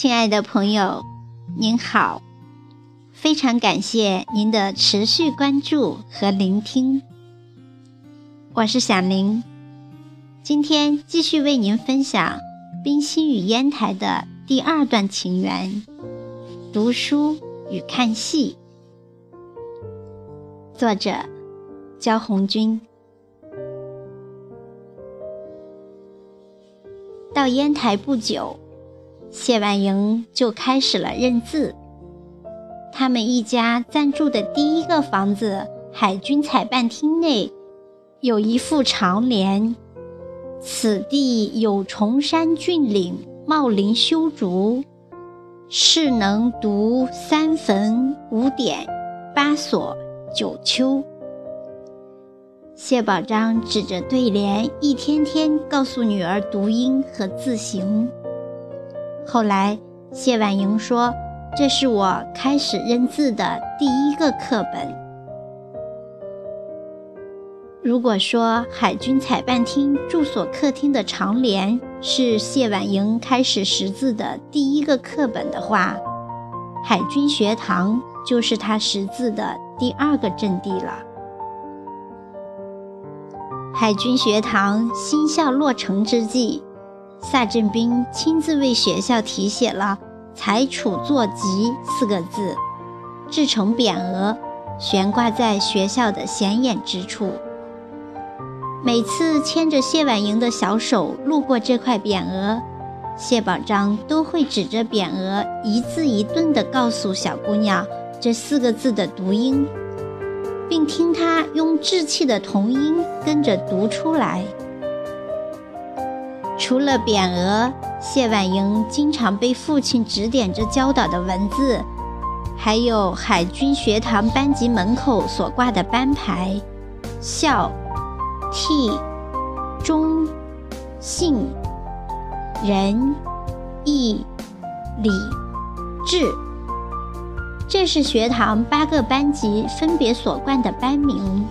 亲爱的朋友，您好，非常感谢您的持续关注和聆听。我是小林，今天继续为您分享《冰心与烟台》的第二段情缘——读书与看戏。作者：焦红军。到烟台不久。谢婉莹就开始了认字。他们一家暂住的第一个房子海军采办厅内，有一副长联：“此地有崇山峻岭，茂林修竹，是能读三坟五典，八所九丘。”谢宝章指着对联，一天天告诉女儿读音和字形。后来，谢婉莹说：“这是我开始认字的第一个课本。”如果说海军采办厅住所客厅的长联是谢婉莹开始识字的第一个课本的话，海军学堂就是他识字的第二个阵地了。海军学堂新校落成之际。萨振兵亲自为学校题写了“裁处作集”四个字，制成匾额，悬挂在学校的显眼之处。每次牵着谢婉莹的小手路过这块匾额，谢宝章都会指着匾额，一字一顿地告诉小姑娘这四个字的读音，并听她用稚气的童音跟着读出来。除了匾额，谢婉莹经常被父亲指点着教导的文字，还有海军学堂班级门口所挂的班牌：孝、悌、忠、信、仁、义、礼、智。这是学堂八个班级分别所冠的班名。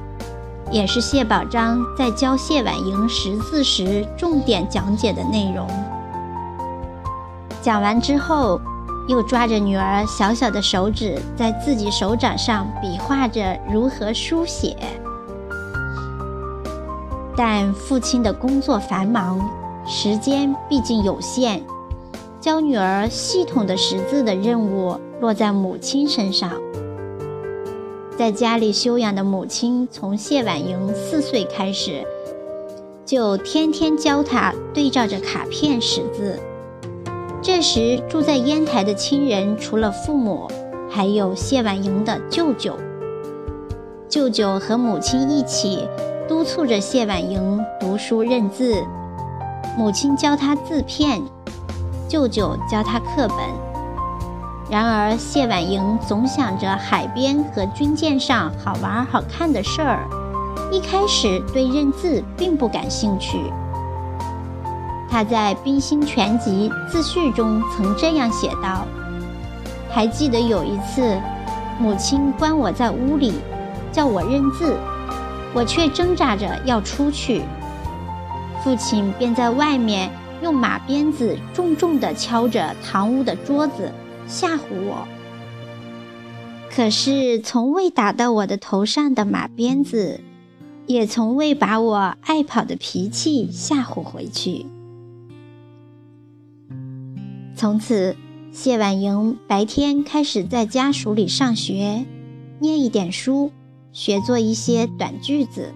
也是谢宝章在教谢婉莹识字时重点讲解的内容。讲完之后，又抓着女儿小小的手指，在自己手掌上比划着如何书写。但父亲的工作繁忙，时间毕竟有限，教女儿系统的识字的任务落在母亲身上。在家里休养的母亲，从谢婉莹四岁开始，就天天教她对照着卡片识字。这时住在烟台的亲人，除了父母，还有谢婉莹的舅舅。舅舅和母亲一起督促着谢婉莹读书认字，母亲教她字片，舅舅教她课本。然而，谢婉莹总想着海边和军舰上好玩好看的事儿，一开始对认字并不感兴趣。他在《冰心全集》自序中曾这样写道：“还记得有一次，母亲关我在屋里，叫我认字，我却挣扎着要出去，父亲便在外面用马鞭子重重地敲着堂屋的桌子。”吓唬我，可是从未打到我的头上的马鞭子，也从未把我爱跑的脾气吓唬回去。从此，谢婉莹白天开始在家塾里上学，念一点书，学做一些短句子。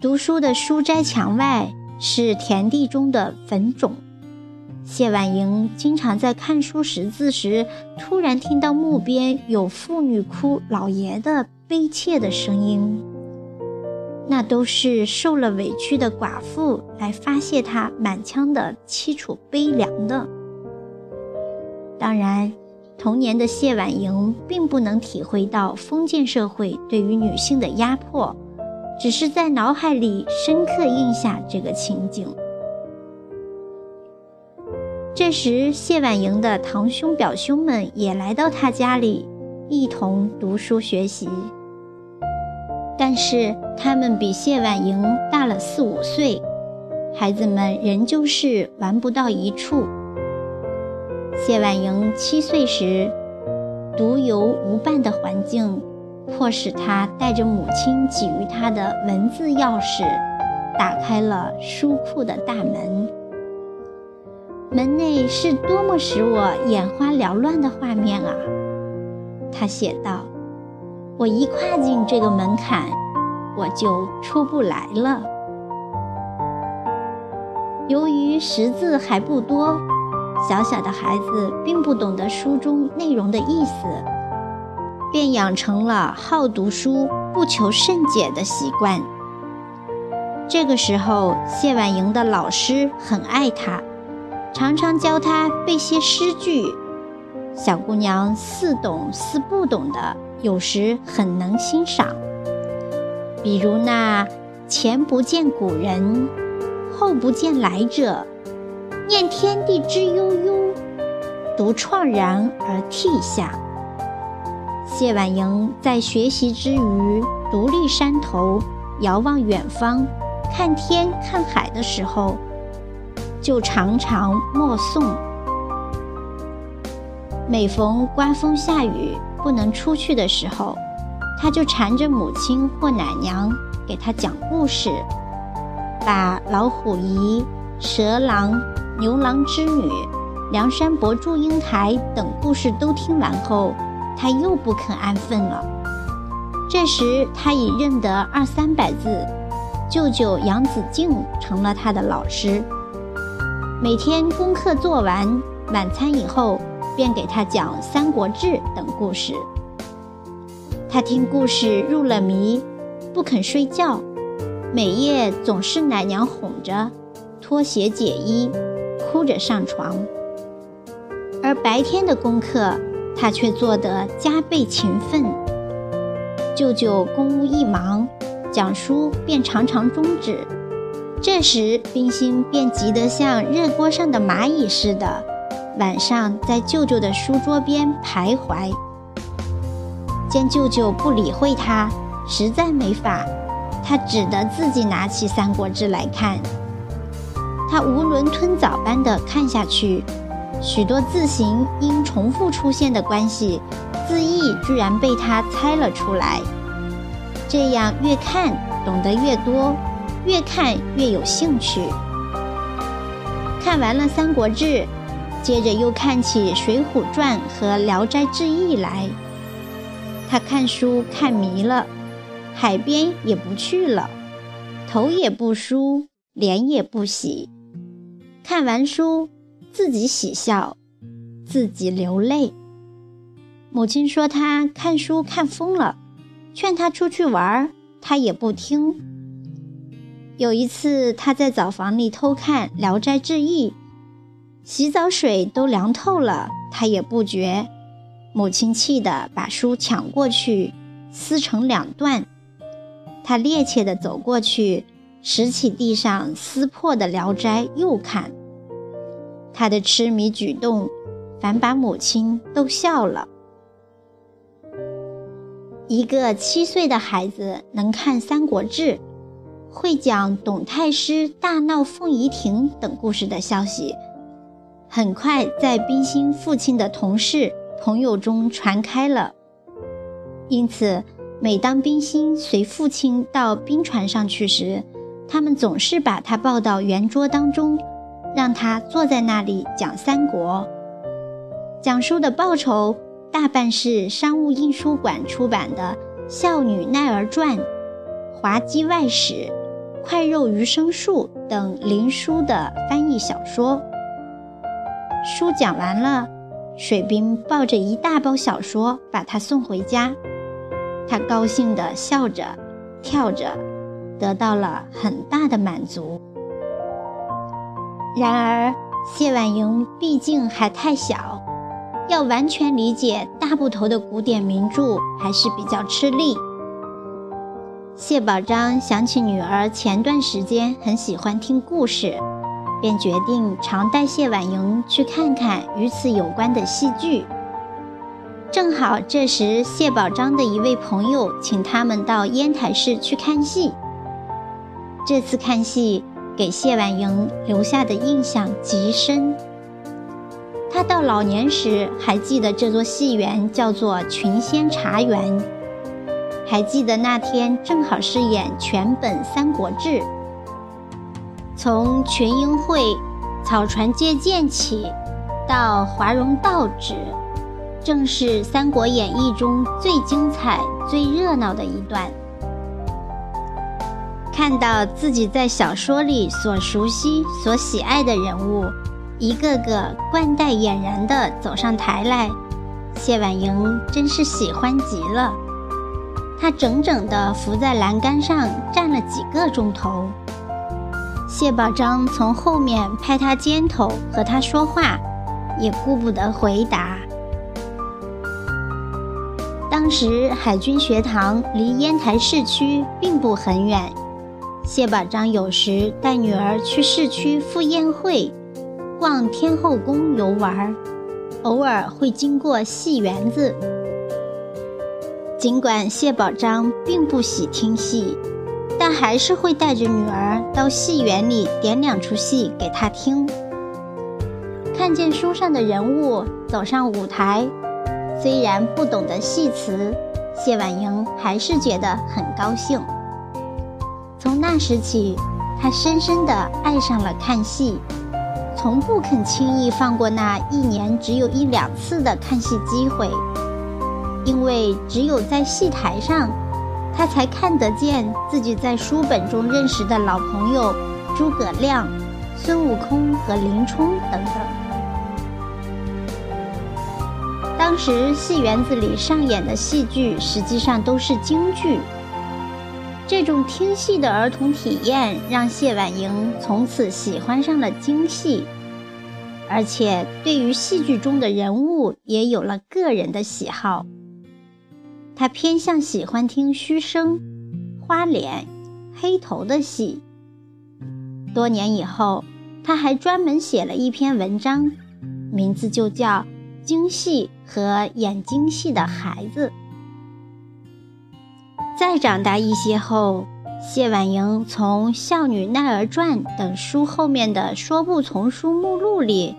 读书的书斋墙外是田地中的坟冢。谢婉莹经常在看书识字时，突然听到墓边有妇女哭老爷的悲切的声音，那都是受了委屈的寡妇来发泄她满腔的凄楚悲凉的。当然，童年的谢婉莹并不能体会到封建社会对于女性的压迫，只是在脑海里深刻印下这个情景。这时，谢婉莹的堂兄表兄们也来到她家里，一同读书学习。但是他们比谢婉莹大了四五岁，孩子们仍旧是玩不到一处。谢婉莹七岁时，独游无伴的环境，迫使她带着母亲给予她的文字钥匙，打开了书库的大门。门内是多么使我眼花缭乱的画面啊！他写道：“我一跨进这个门槛，我就出不来了。由于识字还不多，小小的孩子并不懂得书中内容的意思，便养成了好读书、不求甚解的习惯。这个时候，谢婉莹的老师很爱他。”常常教她背些诗句，小姑娘似懂似不懂的，有时很能欣赏。比如那“前不见古人，后不见来者，念天地之悠悠，独怆然而涕下。”谢婉莹在学习之余，独立山头，遥望远方，看天看海的时候。就常常默诵。每逢刮风下雨不能出去的时候，他就缠着母亲或奶娘给他讲故事，把老虎姨、蛇郎、牛郎织女、梁山伯祝英台等故事都听完后，他又不肯安分了。这时他已认得二三百字，舅舅杨子敬成了他的老师。每天功课做完，晚餐以后便给他讲《三国志》等故事。他听故事入了迷，不肯睡觉，每夜总是奶娘哄着，脱鞋解衣，哭着上床。而白天的功课，他却做得加倍勤奋。舅舅公务一忙，讲书便常常终止。这时，冰心便急得像热锅上的蚂蚁似的，晚上在舅舅的书桌边徘徊。见舅舅不理会他，实在没法，他只得自己拿起《三国志》来看。他囫囵吞枣般的看下去，许多字形因重复出现的关系，字义居然被他猜了出来。这样越看，懂得越多。越看越有兴趣。看完了《三国志》，接着又看起《水浒传》和《聊斋志异》来。他看书看迷了，海边也不去了，头也不梳，脸也不洗。看完书，自己喜笑，自己流泪。母亲说他看书看疯了，劝他出去玩，他也不听。有一次，他在澡房里偷看《聊斋志异》，洗澡水都凉透了，他也不觉。母亲气得把书抢过去，撕成两段。他趔趄地走过去，拾起地上撕破的《聊斋》又看。他的痴迷举动，反把母亲逗笑了。一个七岁的孩子能看《三国志》。会讲董太师大闹凤仪亭等故事的消息，很快在冰心父亲的同事朋友中传开了。因此，每当冰心随父亲到冰船上去时，他们总是把他抱到圆桌当中，让他坐在那里讲三国。讲书的报酬大半是商务印书馆出版的《孝女奈儿传》《滑稽外史》。《快肉鱼生树》等林书的翻译小说。书讲完了，水兵抱着一大包小说把他送回家，他高兴地笑着，跳着，得到了很大的满足。然而，谢婉莹毕竟还太小，要完全理解大部头的古典名著还是比较吃力。谢宝章想起女儿前段时间很喜欢听故事，便决定常带谢婉莹去看看与此有关的戏剧。正好这时谢宝章的一位朋友请他们到烟台市去看戏。这次看戏给谢婉莹留下的印象极深。她到老年时还记得这座戏园叫做群仙茶园，还记得那天正好是演全本《三国志》，从群英会、草船借箭起，到华容道止，正是《三国演义》中最精彩、最热闹的一段。看到自己在小说里所熟悉、所喜爱的人物。一个个冠带俨然地走上台来，谢婉莹真是喜欢极了。他整整地伏在栏杆上站了几个钟头。谢宝章从后面拍他肩头和他说话，也顾不得回答。当时海军学堂离烟台市区并不很远，谢宝章有时带女儿去市区赴宴会。逛天后宫游玩，偶尔会经过戏园子。尽管谢宝章并不喜听戏，但还是会带着女儿到戏园里点两出戏给她听。看见书上的人物走上舞台，虽然不懂得戏词，谢婉莹还是觉得很高兴。从那时起，她深深地爱上了看戏。从不肯轻易放过那一年只有一两次的看戏机会，因为只有在戏台上，他才看得见自己在书本中认识的老朋友诸葛亮、孙悟空和林冲等等。当时戏园子里上演的戏剧实际上都是京剧，这种听戏的儿童体验让谢婉莹从此喜欢上了京戏。而且对于戏剧中的人物也有了个人的喜好。他偏向喜欢听虚声、花脸、黑头的戏。多年以后，他还专门写了一篇文章，名字就叫《京戏和演京戏的孩子》。再长大一些后，谢婉莹从《孝女奈儿传》等书后面的说不丛书目录里，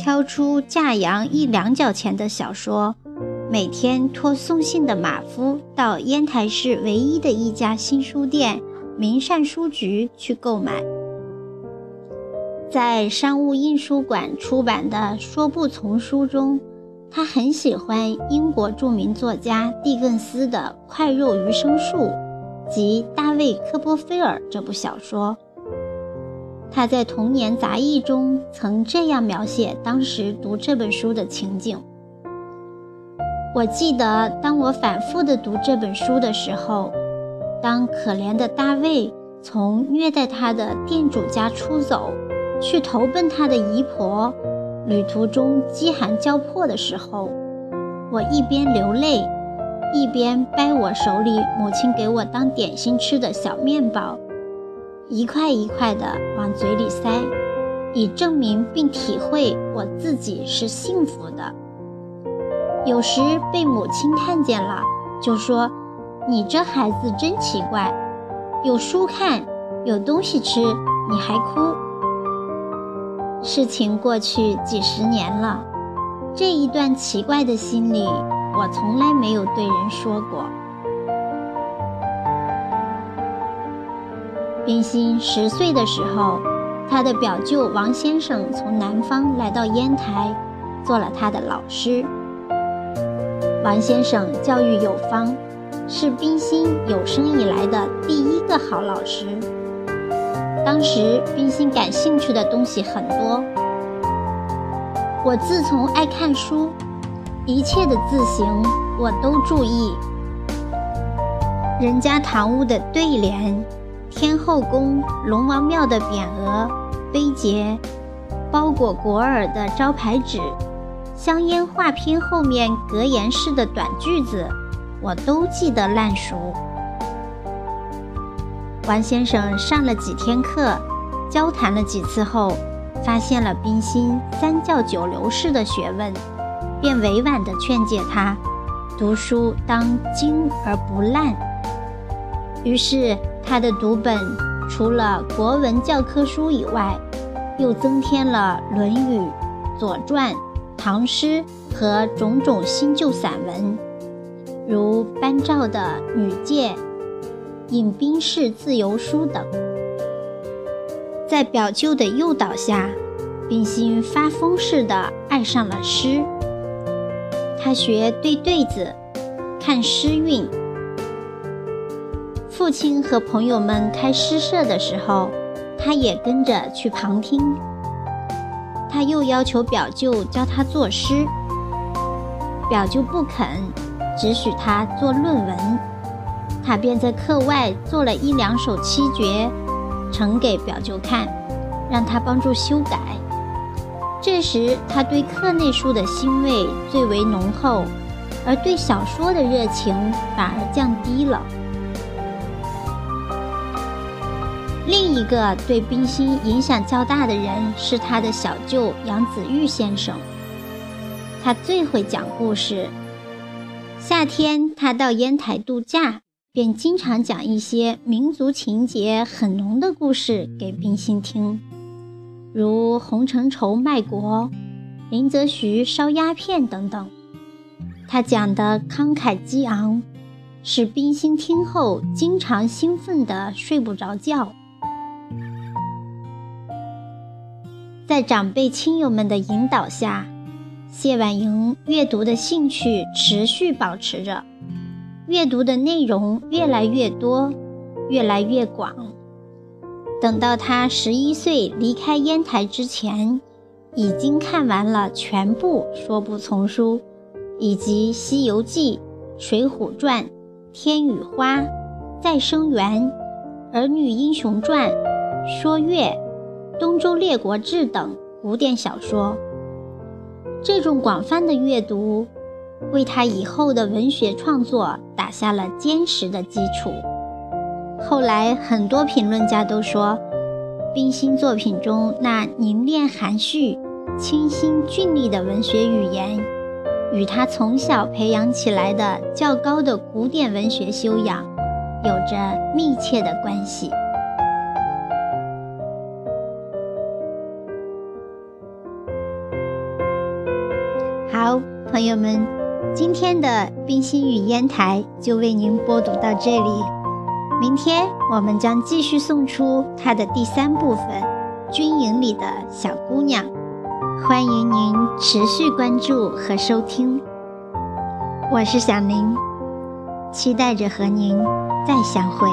挑出价洋一两角钱的小说，每天托送信的马夫到烟台市唯一的一家新书店——明善书局去购买。在商务印书馆出版的说不丛书中，他很喜欢英国著名作家蒂更斯的《快肉余生树》。及大卫·科波菲尔这部小说，他在《童年杂忆》中曾这样描写当时读这本书的情景：我记得，当我反复地读这本书的时候，当可怜的大卫从虐待他的店主家出走，去投奔他的姨婆，旅途中饥寒交迫的时候，我一边流泪。一边掰我手里母亲给我当点心吃的小面包，一块一块的往嘴里塞，以证明并体会我自己是幸福的。有时被母亲看见了，就说：“你这孩子真奇怪，有书看，有东西吃，你还哭。”事情过去几十年了，这一段奇怪的心理。我从来没有对人说过。冰心十岁的时候，他的表舅王先生从南方来到烟台，做了他的老师。王先生教育有方，是冰心有生以来的第一个好老师。当时冰心感兴趣的东西很多，我自从爱看书。一切的字形我都注意，人家堂屋的对联、天后宫、龙王庙的匾额、碑碣、包裹果耳的招牌纸、香烟画片后面格言式的短句子，我都记得烂熟。王先生上了几天课，交谈了几次后，发现了冰心三教九流式的学问。便委婉地劝诫他，读书当精而不滥。于是，他的读本除了国文教科书以外，又增添了《论语》《左传》《唐诗和种种新旧散文，如班照的《女诫》《饮冰室自由书》等。在表舅的诱导下，冰心发疯似的爱上了诗。他学对对子，看诗韵。父亲和朋友们开诗社的时候，他也跟着去旁听。他又要求表舅教他作诗，表舅不肯，只许他做论文。他便在课外做了一两首七绝，呈给表舅看，让他帮助修改。这时，他对课内书的欣味最为浓厚，而对小说的热情反而降低了。另一个对冰心影响较大的人是他的小舅杨子玉先生。他最会讲故事。夏天他到烟台度假，便经常讲一些民族情节很浓的故事给冰心听，如洪承畴卖国、林则徐烧鸦片等等。他讲的慷慨激昂，使冰心听后经常兴奋得睡不着觉。在长辈亲友们的引导下，谢婉莹阅读的兴趣持续保持着，阅读的内容越来越多，越来越广。等到她十一岁离开烟台之前，已经看完了全部说不丛书，以及《西游记》《水浒传》《天女花》《再生缘》《儿女英雄传》《说岳》。《东周列国志》等古典小说，这种广泛的阅读，为他以后的文学创作打下了坚实的基础。后来，很多评论家都说，冰心作品中那凝练含蓄、清新俊丽的文学语言，与他从小培养起来的较高的古典文学修养，有着密切的关系。好，朋友们，今天的冰心与烟台就为您播读到这里。明天我们将继续送出它的第三部分《军营里的小姑娘》，欢迎您持续关注和收听。我是小林，期待着和您再相会。